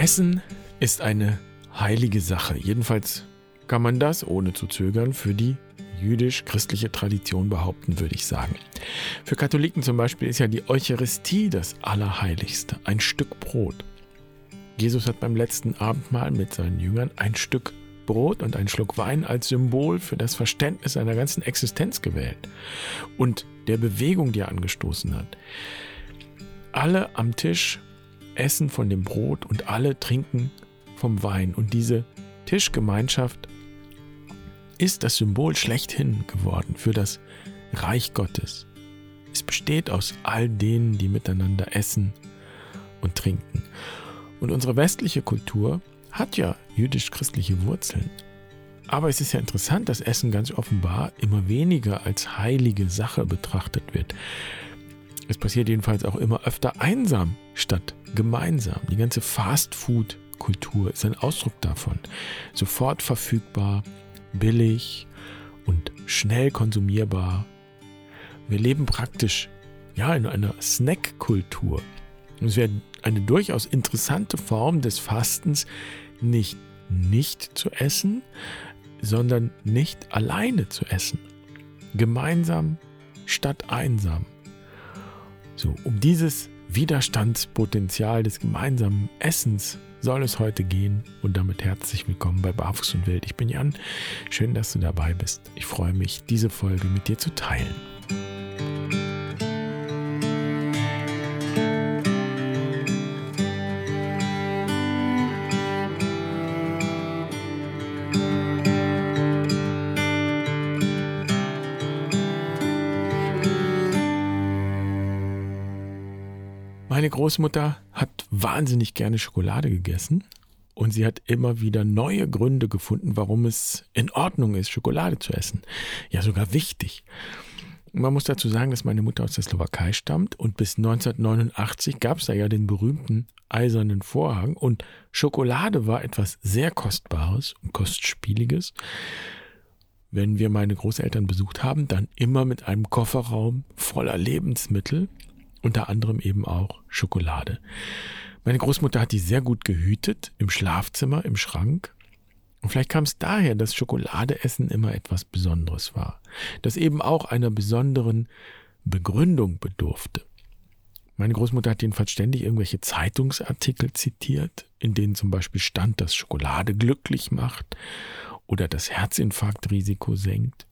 Essen ist eine heilige Sache. Jedenfalls kann man das, ohne zu zögern, für die jüdisch-christliche Tradition behaupten, würde ich sagen. Für Katholiken zum Beispiel ist ja die Eucharistie das Allerheiligste, ein Stück Brot. Jesus hat beim letzten Abendmahl mit seinen Jüngern ein Stück Brot und einen Schluck Wein als Symbol für das Verständnis seiner ganzen Existenz gewählt und der Bewegung, die er angestoßen hat. Alle am Tisch essen von dem Brot und alle trinken vom Wein und diese Tischgemeinschaft ist das Symbol schlechthin geworden für das Reich Gottes. Es besteht aus all denen, die miteinander essen und trinken. Und unsere westliche Kultur hat ja jüdisch-christliche Wurzeln. Aber es ist ja interessant, dass Essen ganz offenbar immer weniger als heilige Sache betrachtet wird. Es passiert jedenfalls auch immer öfter einsam statt gemeinsam. Die ganze Fast-Food-Kultur ist ein Ausdruck davon. Sofort verfügbar, billig und schnell konsumierbar. Wir leben praktisch ja in einer Snack-Kultur. Es wäre eine durchaus interessante Form des Fastens, nicht nicht zu essen, sondern nicht alleine zu essen. Gemeinsam statt einsam. So, um dieses Widerstandspotenzial des gemeinsamen Essens soll es heute gehen und damit herzlich willkommen bei Barfuß und Wild. Ich bin Jan, schön, dass du dabei bist. Ich freue mich, diese Folge mit dir zu teilen. Meine Großmutter hat wahnsinnig gerne Schokolade gegessen und sie hat immer wieder neue Gründe gefunden, warum es in Ordnung ist, Schokolade zu essen. Ja, sogar wichtig. Man muss dazu sagen, dass meine Mutter aus der Slowakei stammt und bis 1989 gab es da ja den berühmten eisernen Vorhang und Schokolade war etwas sehr Kostbares und Kostspieliges. Wenn wir meine Großeltern besucht haben, dann immer mit einem Kofferraum voller Lebensmittel unter anderem eben auch Schokolade. Meine Großmutter hat die sehr gut gehütet, im Schlafzimmer, im Schrank. Und vielleicht kam es daher, dass Schokoladeessen immer etwas Besonderes war, das eben auch einer besonderen Begründung bedurfte. Meine Großmutter hat jedenfalls ständig irgendwelche Zeitungsartikel zitiert, in denen zum Beispiel stand, dass Schokolade glücklich macht oder das Herzinfarktrisiko senkt.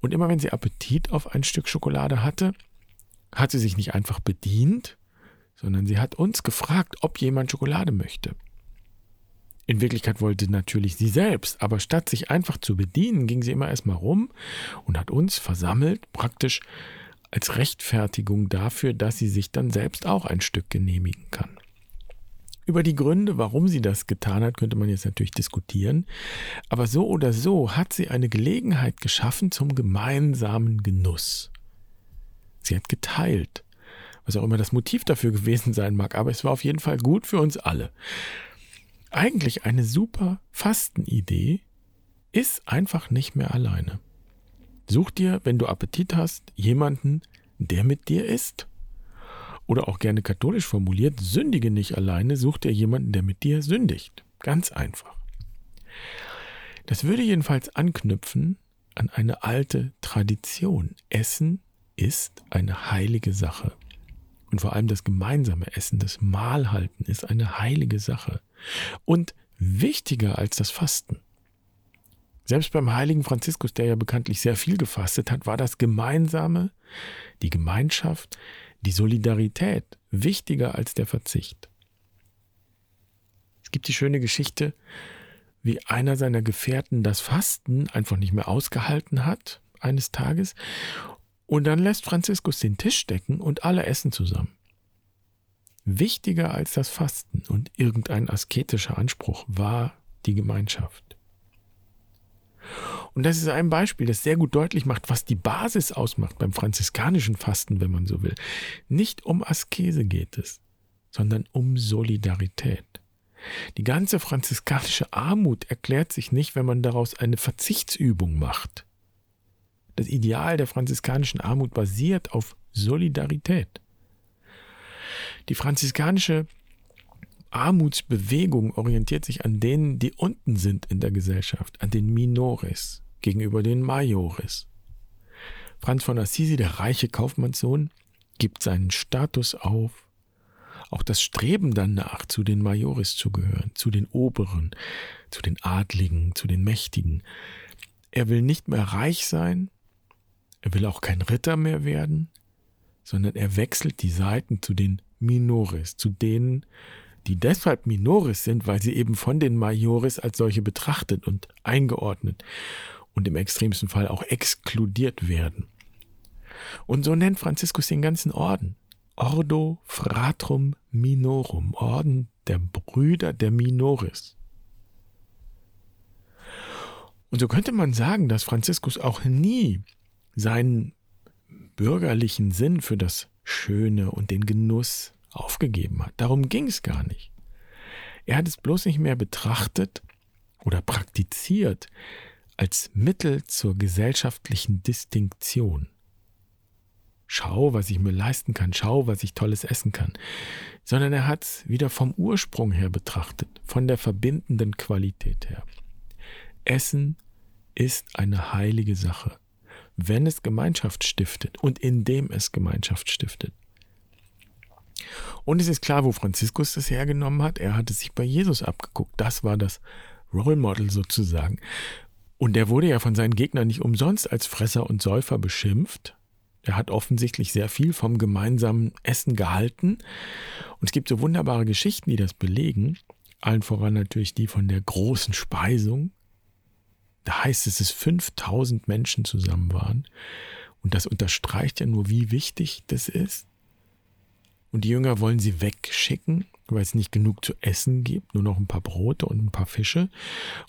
Und immer wenn sie Appetit auf ein Stück Schokolade hatte, hat sie sich nicht einfach bedient, sondern sie hat uns gefragt, ob jemand Schokolade möchte. In Wirklichkeit wollte natürlich sie selbst, aber statt sich einfach zu bedienen, ging sie immer erstmal rum und hat uns versammelt, praktisch als Rechtfertigung dafür, dass sie sich dann selbst auch ein Stück genehmigen kann. Über die Gründe, warum sie das getan hat, könnte man jetzt natürlich diskutieren, aber so oder so hat sie eine Gelegenheit geschaffen zum gemeinsamen Genuss. Sie hat geteilt. Was auch immer das Motiv dafür gewesen sein mag, aber es war auf jeden Fall gut für uns alle. Eigentlich eine super Fastenidee ist einfach nicht mehr alleine. Such dir, wenn du Appetit hast, jemanden, der mit dir isst. Oder auch gerne katholisch formuliert, sündige nicht alleine, such dir jemanden, der mit dir sündigt. Ganz einfach. Das würde jedenfalls anknüpfen an eine alte Tradition. Essen ist eine heilige Sache. Und vor allem das gemeinsame Essen, das Mahlhalten ist eine heilige Sache. Und wichtiger als das Fasten. Selbst beim heiligen Franziskus, der ja bekanntlich sehr viel gefastet hat, war das Gemeinsame, die Gemeinschaft, die Solidarität wichtiger als der Verzicht. Es gibt die schöne Geschichte, wie einer seiner Gefährten das Fasten einfach nicht mehr ausgehalten hat eines Tages und dann lässt Franziskus den Tisch decken und alle essen zusammen. Wichtiger als das Fasten und irgendein asketischer Anspruch war die Gemeinschaft. Und das ist ein Beispiel, das sehr gut deutlich macht, was die Basis ausmacht beim franziskanischen Fasten, wenn man so will. Nicht um Askese geht es, sondern um Solidarität. Die ganze franziskanische Armut erklärt sich nicht, wenn man daraus eine Verzichtsübung macht. Das Ideal der franziskanischen Armut basiert auf Solidarität. Die franziskanische Armutsbewegung orientiert sich an denen, die unten sind in der Gesellschaft, an den Minores gegenüber den Majores. Franz von Assisi, der reiche Kaufmannssohn, gibt seinen Status auf, auch das Streben danach, zu den Majores zu gehören, zu den Oberen, zu den Adligen, zu den Mächtigen. Er will nicht mehr reich sein, er will auch kein Ritter mehr werden, sondern er wechselt die Seiten zu den Minores, zu denen, die deshalb Minores sind, weil sie eben von den Majores als solche betrachtet und eingeordnet und im extremsten Fall auch exkludiert werden. Und so nennt Franziskus den ganzen Orden. Ordo Fratrum Minorum, Orden der Brüder der Minoris. Und so könnte man sagen, dass Franziskus auch nie seinen bürgerlichen Sinn für das Schöne und den Genuss aufgegeben hat. Darum ging es gar nicht. Er hat es bloß nicht mehr betrachtet oder praktiziert als Mittel zur gesellschaftlichen Distinktion. Schau, was ich mir leisten kann, schau, was ich tolles essen kann, sondern er hat es wieder vom Ursprung her betrachtet, von der verbindenden Qualität her. Essen ist eine heilige Sache, wenn es Gemeinschaft stiftet und indem es Gemeinschaft stiftet. Und es ist klar, wo Franziskus das hergenommen hat. Er hat es sich bei Jesus abgeguckt. Das war das Role Model sozusagen. Und der wurde ja von seinen Gegnern nicht umsonst als Fresser und Säufer beschimpft. Er hat offensichtlich sehr viel vom gemeinsamen Essen gehalten. Und es gibt so wunderbare Geschichten, die das belegen. Allen voran natürlich die von der großen Speisung. Da heißt es, dass 5000 Menschen zusammen waren. Und das unterstreicht ja nur, wie wichtig das ist. Und die Jünger wollen sie wegschicken, weil es nicht genug zu essen gibt, nur noch ein paar Brote und ein paar Fische.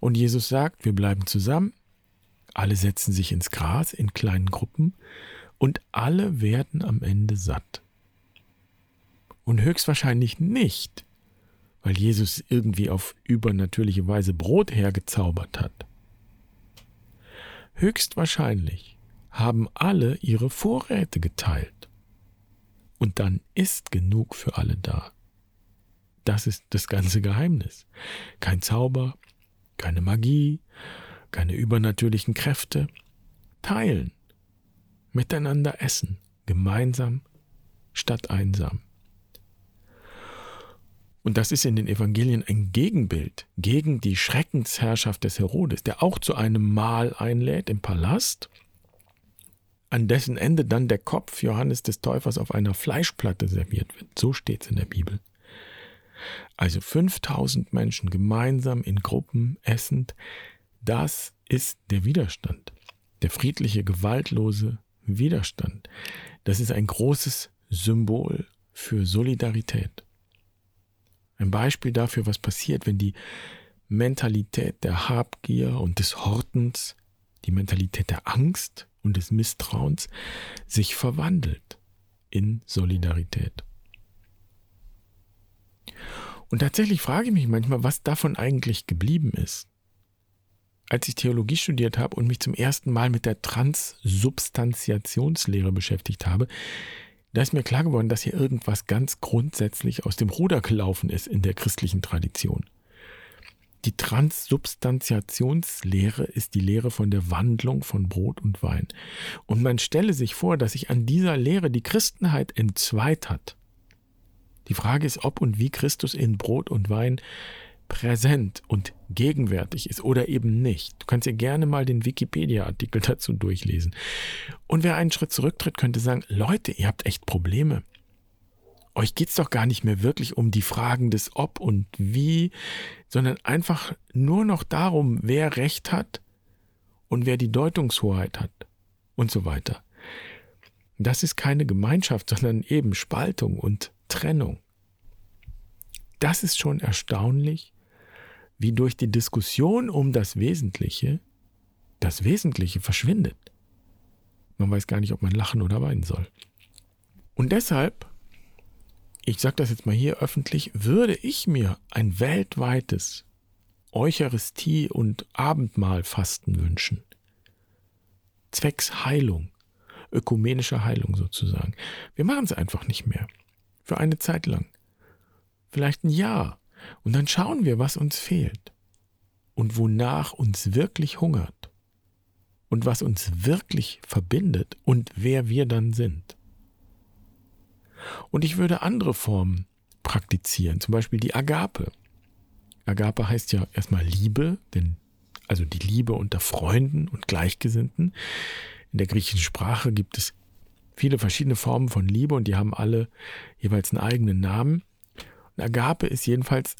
Und Jesus sagt, wir bleiben zusammen. Alle setzen sich ins Gras in kleinen Gruppen und alle werden am Ende satt. Und höchstwahrscheinlich nicht, weil Jesus irgendwie auf übernatürliche Weise Brot hergezaubert hat. Höchstwahrscheinlich haben alle ihre Vorräte geteilt und dann ist genug für alle da. Das ist das ganze Geheimnis. Kein Zauber, keine Magie, keine übernatürlichen Kräfte. Teilen, miteinander essen, gemeinsam statt einsam. Und das ist in den Evangelien ein Gegenbild gegen die Schreckensherrschaft des Herodes, der auch zu einem Mahl einlädt im Palast an dessen Ende dann der Kopf Johannes des Täufers auf einer Fleischplatte serviert wird. So steht es in der Bibel. Also 5000 Menschen gemeinsam in Gruppen essend, das ist der Widerstand. Der friedliche, gewaltlose Widerstand. Das ist ein großes Symbol für Solidarität. Ein Beispiel dafür, was passiert, wenn die Mentalität der Habgier und des Hortens, die Mentalität der Angst und des Misstrauens sich verwandelt in Solidarität. Und tatsächlich frage ich mich manchmal, was davon eigentlich geblieben ist. Als ich Theologie studiert habe und mich zum ersten Mal mit der Transsubstantiationslehre beschäftigt habe, da ist mir klar geworden, dass hier irgendwas ganz grundsätzlich aus dem Ruder gelaufen ist in der christlichen Tradition. Die Transsubstantiationslehre ist die Lehre von der Wandlung von Brot und Wein. Und man stelle sich vor, dass sich an dieser Lehre die Christenheit entzweit hat. Die Frage ist, ob und wie Christus in Brot und Wein präsent und gegenwärtig ist oder eben nicht. Du kannst dir gerne mal den Wikipedia-Artikel dazu durchlesen. Und wer einen Schritt zurücktritt, könnte sagen, Leute, ihr habt echt Probleme euch geht es doch gar nicht mehr wirklich um die Fragen des Ob und Wie, sondern einfach nur noch darum, wer Recht hat und wer die Deutungshoheit hat und so weiter. Das ist keine Gemeinschaft, sondern eben Spaltung und Trennung. Das ist schon erstaunlich, wie durch die Diskussion um das Wesentliche das Wesentliche verschwindet. Man weiß gar nicht, ob man lachen oder weinen soll. Und deshalb ich sage das jetzt mal hier öffentlich, würde ich mir ein weltweites Eucharistie- und Abendmahlfasten wünschen. Zwecks Heilung, ökumenischer Heilung sozusagen. Wir machen es einfach nicht mehr. Für eine Zeit lang. Vielleicht ein Jahr. Und dann schauen wir, was uns fehlt und wonach uns wirklich hungert und was uns wirklich verbindet und wer wir dann sind. Und ich würde andere Formen praktizieren, zum Beispiel die Agape. Agape heißt ja erstmal Liebe, denn also die Liebe unter Freunden und Gleichgesinnten. In der griechischen Sprache gibt es viele verschiedene Formen von Liebe und die haben alle jeweils einen eigenen Namen. Agape ist jedenfalls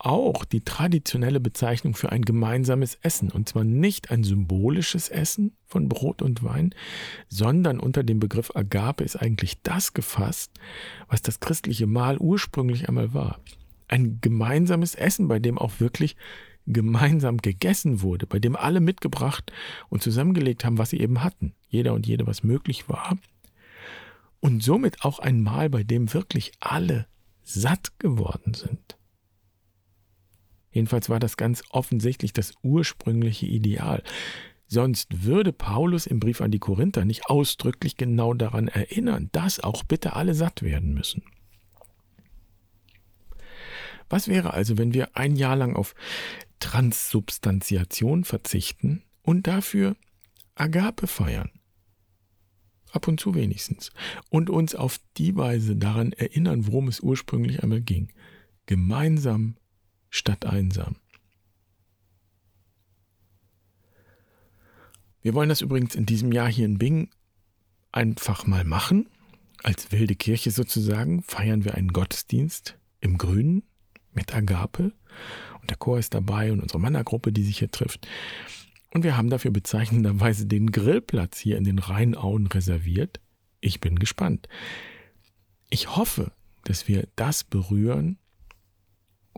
auch die traditionelle Bezeichnung für ein gemeinsames Essen. Und zwar nicht ein symbolisches Essen von Brot und Wein, sondern unter dem Begriff Agape ist eigentlich das gefasst, was das christliche Mahl ursprünglich einmal war. Ein gemeinsames Essen, bei dem auch wirklich gemeinsam gegessen wurde, bei dem alle mitgebracht und zusammengelegt haben, was sie eben hatten. Jeder und jede, was möglich war. Und somit auch ein Mahl, bei dem wirklich alle satt geworden sind. Jedenfalls war das ganz offensichtlich das ursprüngliche Ideal. Sonst würde Paulus im Brief an die Korinther nicht ausdrücklich genau daran erinnern, dass auch bitte alle satt werden müssen. Was wäre also, wenn wir ein Jahr lang auf Transsubstantiation verzichten und dafür Agape feiern? Ab und zu wenigstens. Und uns auf die Weise daran erinnern, worum es ursprünglich einmal ging. Gemeinsam statt einsam. Wir wollen das übrigens in diesem Jahr hier in Bing einfach mal machen. Als wilde Kirche sozusagen feiern wir einen Gottesdienst im Grünen mit Agape. Und der Chor ist dabei und unsere Männergruppe, die sich hier trifft. Und wir haben dafür bezeichnenderweise den Grillplatz hier in den Rheinauen reserviert. Ich bin gespannt. Ich hoffe, dass wir das berühren,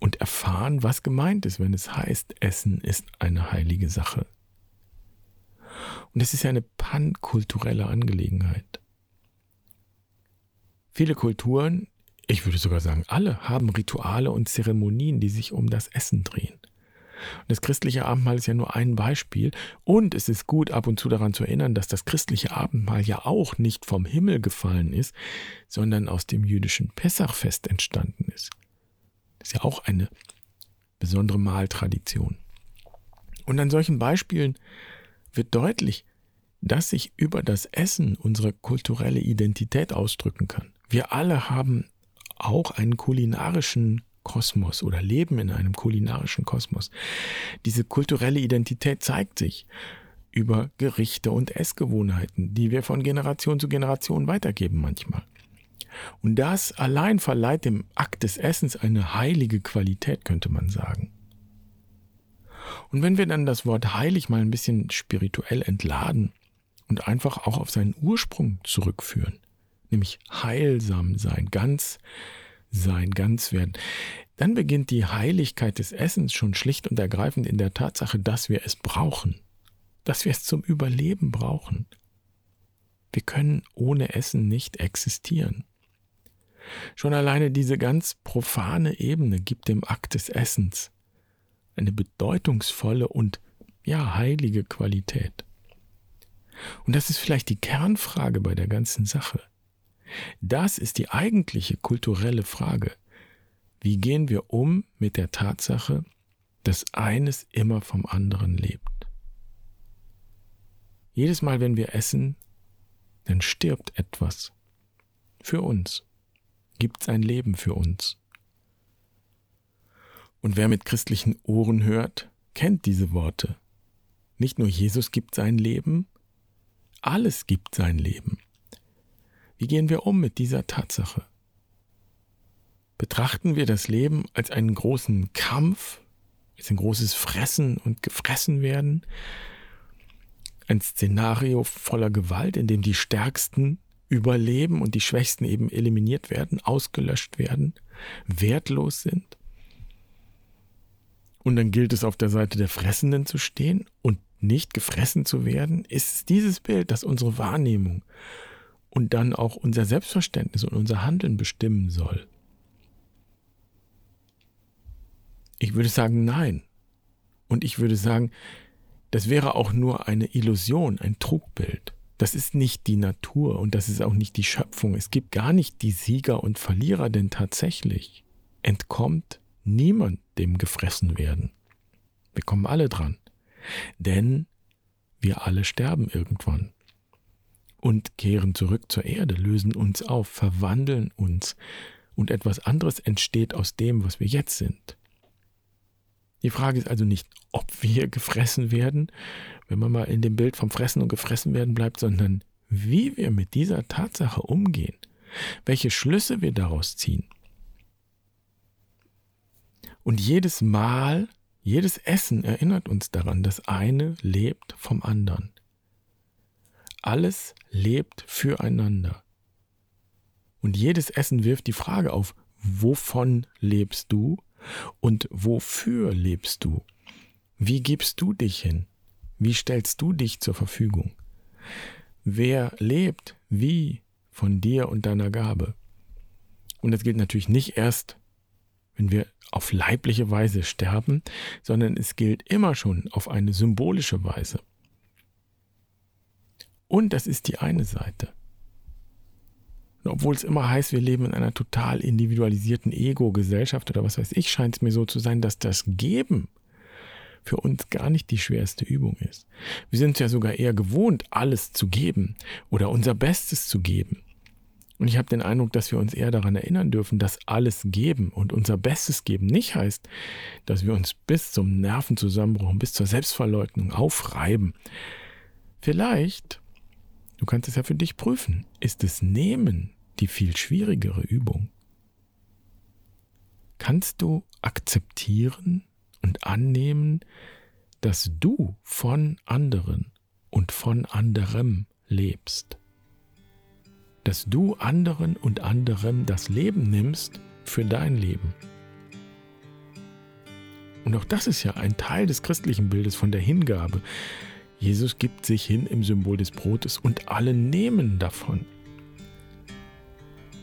und erfahren, was gemeint ist, wenn es heißt, Essen ist eine heilige Sache. Und es ist ja eine pankulturelle Angelegenheit. Viele Kulturen, ich würde sogar sagen alle, haben Rituale und Zeremonien, die sich um das Essen drehen. Und das christliche Abendmahl ist ja nur ein Beispiel. Und es ist gut, ab und zu daran zu erinnern, dass das christliche Abendmahl ja auch nicht vom Himmel gefallen ist, sondern aus dem jüdischen Pessachfest entstanden ist. Das ist ja auch eine besondere Mahltradition. Und an solchen Beispielen wird deutlich, dass sich über das Essen unsere kulturelle Identität ausdrücken kann. Wir alle haben auch einen kulinarischen Kosmos oder leben in einem kulinarischen Kosmos. Diese kulturelle Identität zeigt sich über Gerichte und Essgewohnheiten, die wir von Generation zu Generation weitergeben manchmal. Und das allein verleiht dem Akt des Essens eine heilige Qualität, könnte man sagen. Und wenn wir dann das Wort heilig mal ein bisschen spirituell entladen und einfach auch auf seinen Ursprung zurückführen, nämlich heilsam sein, ganz sein, ganz werden, dann beginnt die Heiligkeit des Essens schon schlicht und ergreifend in der Tatsache, dass wir es brauchen, dass wir es zum Überleben brauchen. Wir können ohne Essen nicht existieren. Schon alleine diese ganz profane Ebene gibt dem Akt des Essens eine bedeutungsvolle und ja heilige Qualität. Und das ist vielleicht die Kernfrage bei der ganzen Sache. Das ist die eigentliche kulturelle Frage. Wie gehen wir um mit der Tatsache, dass eines immer vom anderen lebt? Jedes Mal, wenn wir essen, dann stirbt etwas für uns gibt sein Leben für uns. Und wer mit christlichen Ohren hört, kennt diese Worte. Nicht nur Jesus gibt sein Leben, alles gibt sein Leben. Wie gehen wir um mit dieser Tatsache? Betrachten wir das Leben als einen großen Kampf, als ein großes Fressen und Gefressen werden, ein Szenario voller Gewalt, in dem die Stärksten überleben und die Schwächsten eben eliminiert werden, ausgelöscht werden, wertlos sind. Und dann gilt es auf der Seite der Fressenden zu stehen und nicht gefressen zu werden, ist es dieses Bild, das unsere Wahrnehmung und dann auch unser Selbstverständnis und unser Handeln bestimmen soll. Ich würde sagen, nein. Und ich würde sagen, das wäre auch nur eine Illusion, ein Trugbild. Das ist nicht die Natur und das ist auch nicht die Schöpfung. Es gibt gar nicht die Sieger und Verlierer, denn tatsächlich entkommt niemand dem gefressen werden. Wir kommen alle dran. Denn wir alle sterben irgendwann und kehren zurück zur Erde, lösen uns auf, verwandeln uns und etwas anderes entsteht aus dem, was wir jetzt sind. Die Frage ist also nicht, ob wir gefressen werden, wenn man mal in dem Bild vom Fressen und Gefressen werden bleibt, sondern wie wir mit dieser Tatsache umgehen, welche Schlüsse wir daraus ziehen. Und jedes Mal, jedes Essen erinnert uns daran, das eine lebt vom anderen. Alles lebt füreinander. Und jedes Essen wirft die Frage auf, wovon lebst du und wofür lebst du? Wie gibst du dich hin? Wie stellst du dich zur Verfügung? Wer lebt wie von dir und deiner Gabe? Und das gilt natürlich nicht erst, wenn wir auf leibliche Weise sterben, sondern es gilt immer schon auf eine symbolische Weise. Und das ist die eine Seite. Und obwohl es immer heißt, wir leben in einer total individualisierten Ego-Gesellschaft oder was weiß ich, scheint es mir so zu sein, dass das Geben für uns gar nicht die schwerste Übung ist. Wir sind ja sogar eher gewohnt, alles zu geben oder unser Bestes zu geben. Und ich habe den Eindruck, dass wir uns eher daran erinnern dürfen, dass alles geben und unser Bestes geben nicht heißt, dass wir uns bis zum Nervenzusammenbruch, bis zur Selbstverleugnung aufreiben. Vielleicht Du kannst es ja für dich prüfen. Ist es Nehmen die viel schwierigere Übung? Kannst du akzeptieren und annehmen, dass du von anderen und von anderem lebst? Dass du anderen und anderem das Leben nimmst für dein Leben? Und auch das ist ja ein Teil des christlichen Bildes von der Hingabe, Jesus gibt sich hin im Symbol des Brotes und alle nehmen davon.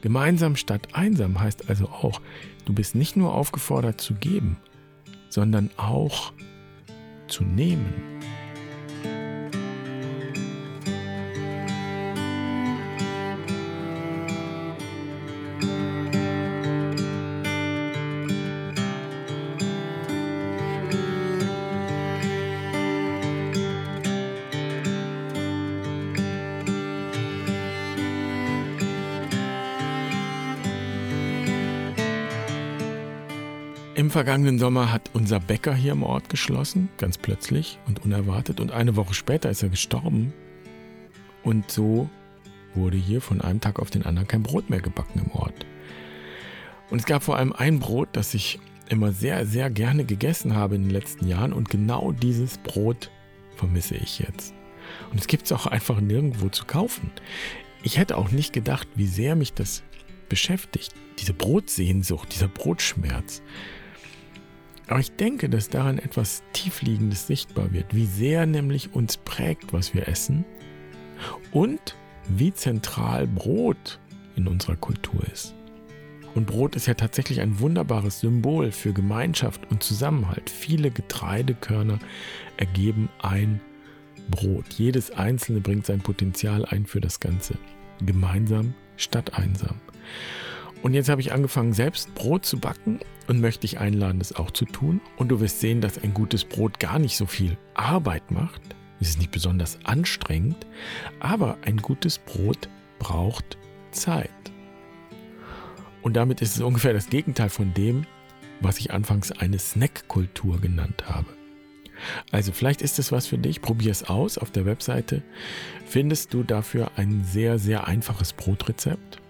Gemeinsam statt einsam heißt also auch, du bist nicht nur aufgefordert zu geben, sondern auch zu nehmen. Im vergangenen Sommer hat unser Bäcker hier im Ort geschlossen, ganz plötzlich und unerwartet. Und eine Woche später ist er gestorben. Und so wurde hier von einem Tag auf den anderen kein Brot mehr gebacken im Ort. Und es gab vor allem ein Brot, das ich immer sehr, sehr gerne gegessen habe in den letzten Jahren. Und genau dieses Brot vermisse ich jetzt. Und es gibt es auch einfach nirgendwo zu kaufen. Ich hätte auch nicht gedacht, wie sehr mich das beschäftigt. Diese Brotsehnsucht, dieser Brotschmerz. Aber ich denke, dass daran etwas Tiefliegendes sichtbar wird, wie sehr nämlich uns prägt, was wir essen und wie zentral Brot in unserer Kultur ist. Und Brot ist ja tatsächlich ein wunderbares Symbol für Gemeinschaft und Zusammenhalt. Viele Getreidekörner ergeben ein Brot. Jedes einzelne bringt sein Potenzial ein für das Ganze. Gemeinsam statt einsam. Und jetzt habe ich angefangen, selbst Brot zu backen und möchte dich einladen, das auch zu tun. Und du wirst sehen, dass ein gutes Brot gar nicht so viel Arbeit macht. Es ist nicht besonders anstrengend, aber ein gutes Brot braucht Zeit. Und damit ist es ungefähr das Gegenteil von dem, was ich anfangs eine Snackkultur genannt habe. Also vielleicht ist es was für dich, probier es aus. Auf der Webseite findest du dafür ein sehr, sehr einfaches Brotrezept.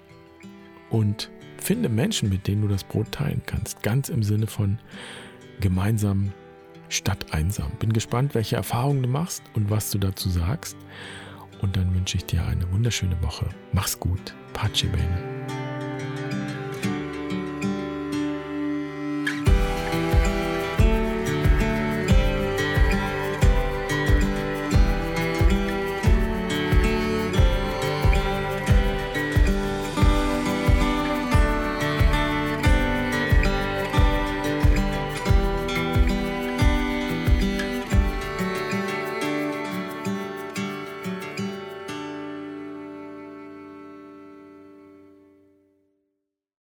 Und Finde Menschen, mit denen du das Brot teilen kannst. Ganz im Sinne von gemeinsam statt einsam. Bin gespannt, welche Erfahrungen du machst und was du dazu sagst. Und dann wünsche ich dir eine wunderschöne Woche. Mach's gut. Pace bene.